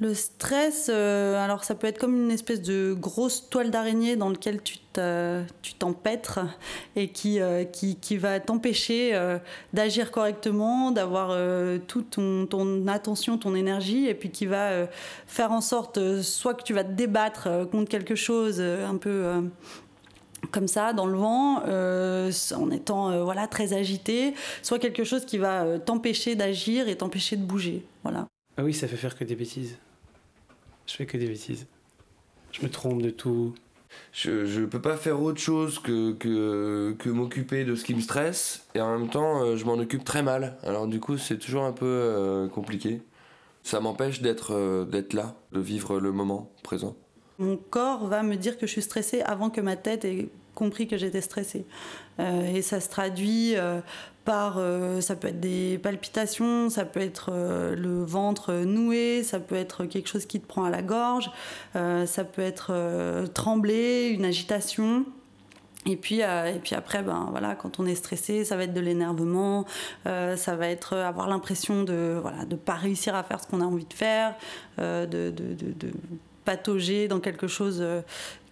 Le stress, euh, alors ça peut être comme une espèce de grosse toile d'araignée dans laquelle tu t'empêtres et qui, euh, qui, qui, va t'empêcher euh, d'agir correctement, d'avoir toute ton, ton, attention, ton énergie, et puis qui va faire en sorte soit que tu vas te débattre contre quelque chose un peu comme ça dans le vent en étant voilà très agité soit quelque chose qui va t'empêcher d'agir et t'empêcher de bouger. Voilà. Ah oui ça fait faire que des bêtises je fais que des bêtises. Je me trompe de tout. Je, ne peux pas faire autre chose que, que, que m'occuper de ce qui me stresse et en même temps euh, je m'en occupe très mal. Alors du coup c'est toujours un peu euh, compliqué. Ça m'empêche d'être euh, d'être là, de vivre le moment présent. Mon corps va me dire que je suis stressée avant que ma tête ait compris que j'étais stressée. et ça se traduit par, euh, ça peut être des palpitations, ça peut être euh, le ventre noué, ça peut être quelque chose qui te prend à la gorge, euh, ça peut être trembler, une agitation. Et puis, et puis après, ben, voilà, quand on est stressé, ça va être de l'énervement, ça va être avoir l'impression de ne voilà, de pas réussir à faire ce qu'on a envie de faire, de, de, de, de, patauger dans quelque chose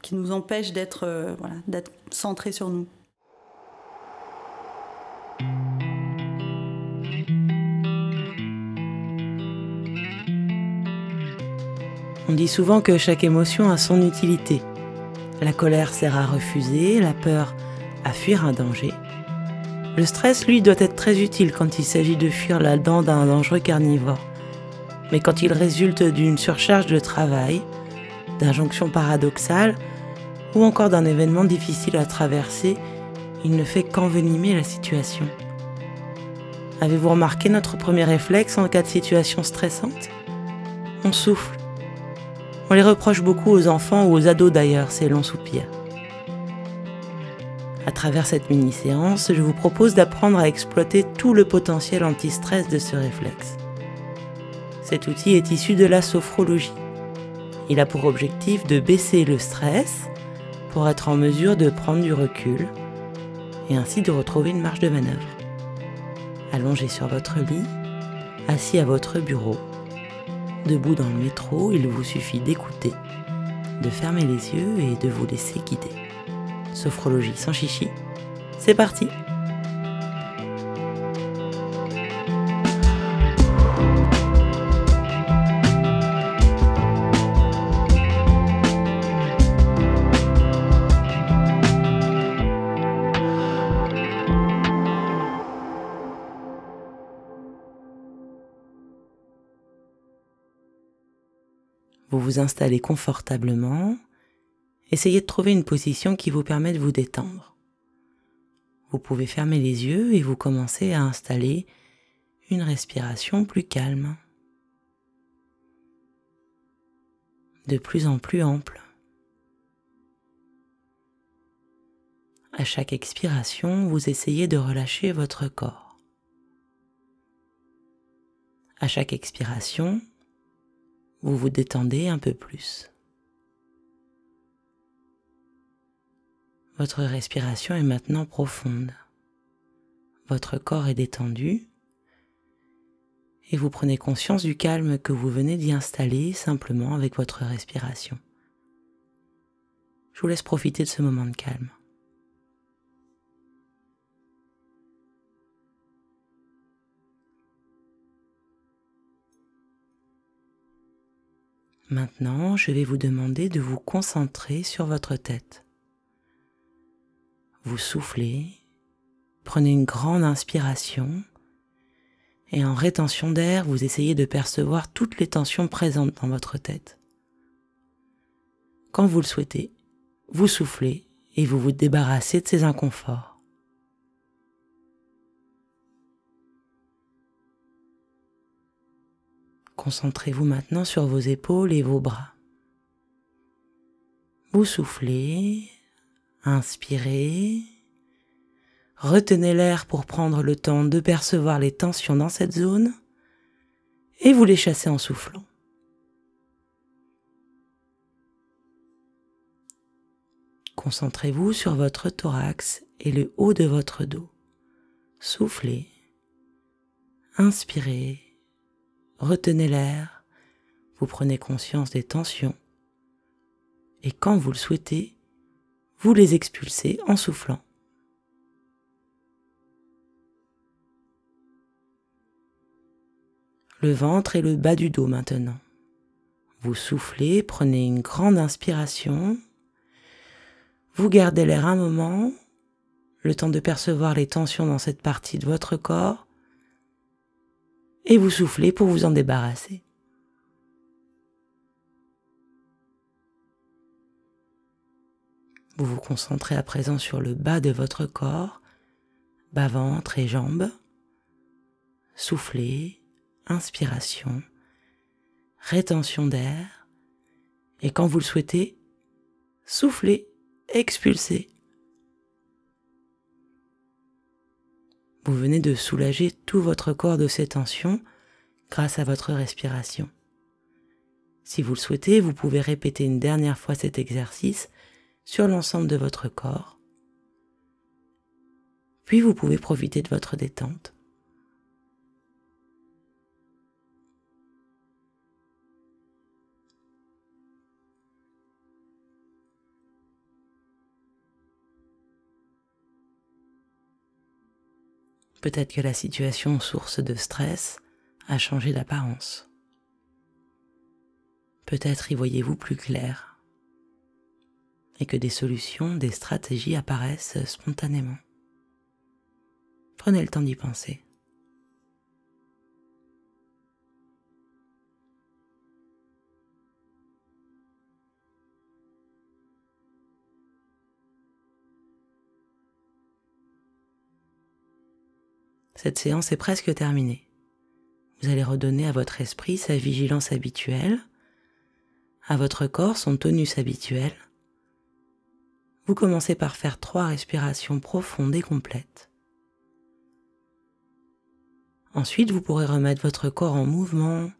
qui nous empêche d'être voilà, d'être centré sur nous. On dit souvent que chaque émotion a son utilité. La colère sert à refuser, la peur à fuir un danger. Le stress, lui, doit être très utile quand il s'agit de fuir la dent d'un dangereux carnivore. Mais quand il résulte d'une surcharge de travail, d'injonctions paradoxales ou encore d'un événement difficile à traverser, il ne fait qu'envenimer la situation. Avez-vous remarqué notre premier réflexe en cas de situation stressante? On souffle on les reproche beaucoup aux enfants ou aux ados d'ailleurs, ces longs soupirs. À travers cette mini-séance, je vous propose d'apprendre à exploiter tout le potentiel anti-stress de ce réflexe. Cet outil est issu de la sophrologie. Il a pour objectif de baisser le stress pour être en mesure de prendre du recul et ainsi de retrouver une marge de manœuvre. Allongé sur votre lit, assis à votre bureau, Debout dans le métro, il vous suffit d'écouter, de fermer les yeux et de vous laisser guider. Sophrologie sans chichi, c'est parti Vous vous installez confortablement. Essayez de trouver une position qui vous permet de vous détendre. Vous pouvez fermer les yeux et vous commencez à installer une respiration plus calme, de plus en plus ample. À chaque expiration, vous essayez de relâcher votre corps. À chaque expiration, vous vous détendez un peu plus. Votre respiration est maintenant profonde. Votre corps est détendu et vous prenez conscience du calme que vous venez d'y installer simplement avec votre respiration. Je vous laisse profiter de ce moment de calme. Maintenant, je vais vous demander de vous concentrer sur votre tête. Vous soufflez, prenez une grande inspiration et en rétention d'air, vous essayez de percevoir toutes les tensions présentes dans votre tête. Quand vous le souhaitez, vous soufflez et vous vous débarrassez de ces inconforts. Concentrez-vous maintenant sur vos épaules et vos bras. Vous soufflez, inspirez, retenez l'air pour prendre le temps de percevoir les tensions dans cette zone et vous les chassez en soufflant. Concentrez-vous sur votre thorax et le haut de votre dos. Soufflez, inspirez, retenez l'air vous prenez conscience des tensions et quand vous le souhaitez, vous les expulsez en soufflant. Le ventre et le bas du dos maintenant. Vous soufflez, prenez une grande inspiration. Vous gardez l'air un moment, le temps de percevoir les tensions dans cette partie de votre corps, et vous soufflez pour vous en débarrasser. Vous vous concentrez à présent sur le bas de votre corps, bas-ventre et jambes. Soufflez, inspiration, rétention d'air. Et quand vous le souhaitez, soufflez, expulsez. Vous venez de soulager tout votre corps de ces tensions grâce à votre respiration. Si vous le souhaitez, vous pouvez répéter une dernière fois cet exercice sur l'ensemble de votre corps. Puis vous pouvez profiter de votre détente. Peut-être que la situation source de stress a changé d'apparence. Peut-être y voyez-vous plus clair et que des solutions, des stratégies apparaissent spontanément. Prenez le temps d'y penser. Cette séance est presque terminée. Vous allez redonner à votre esprit sa vigilance habituelle, à votre corps son tonus habituel, vous commencez par faire trois respirations profondes et complètes. Ensuite, vous pourrez remettre votre corps en mouvement,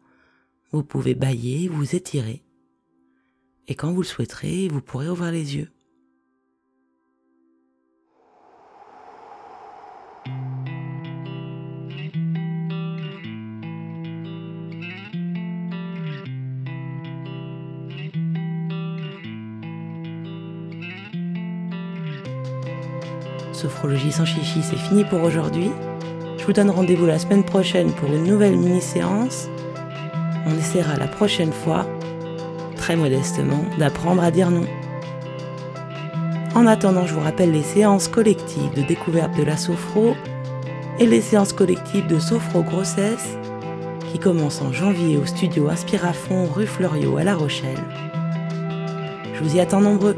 vous pouvez bailler, vous étirer. Et quand vous le souhaiterez, vous pourrez ouvrir les yeux. Sophrologie sans chichi, c'est fini pour aujourd'hui. Je vous donne rendez-vous la semaine prochaine pour une nouvelle mini-séance. On essaiera la prochaine fois, très modestement, d'apprendre à dire non. En attendant, je vous rappelle les séances collectives de découverte de la sophro et les séances collectives de sophro-grossesse qui commencent en janvier au studio Inspirafond rue Fleuriot à La Rochelle. Je vous y attends nombreux.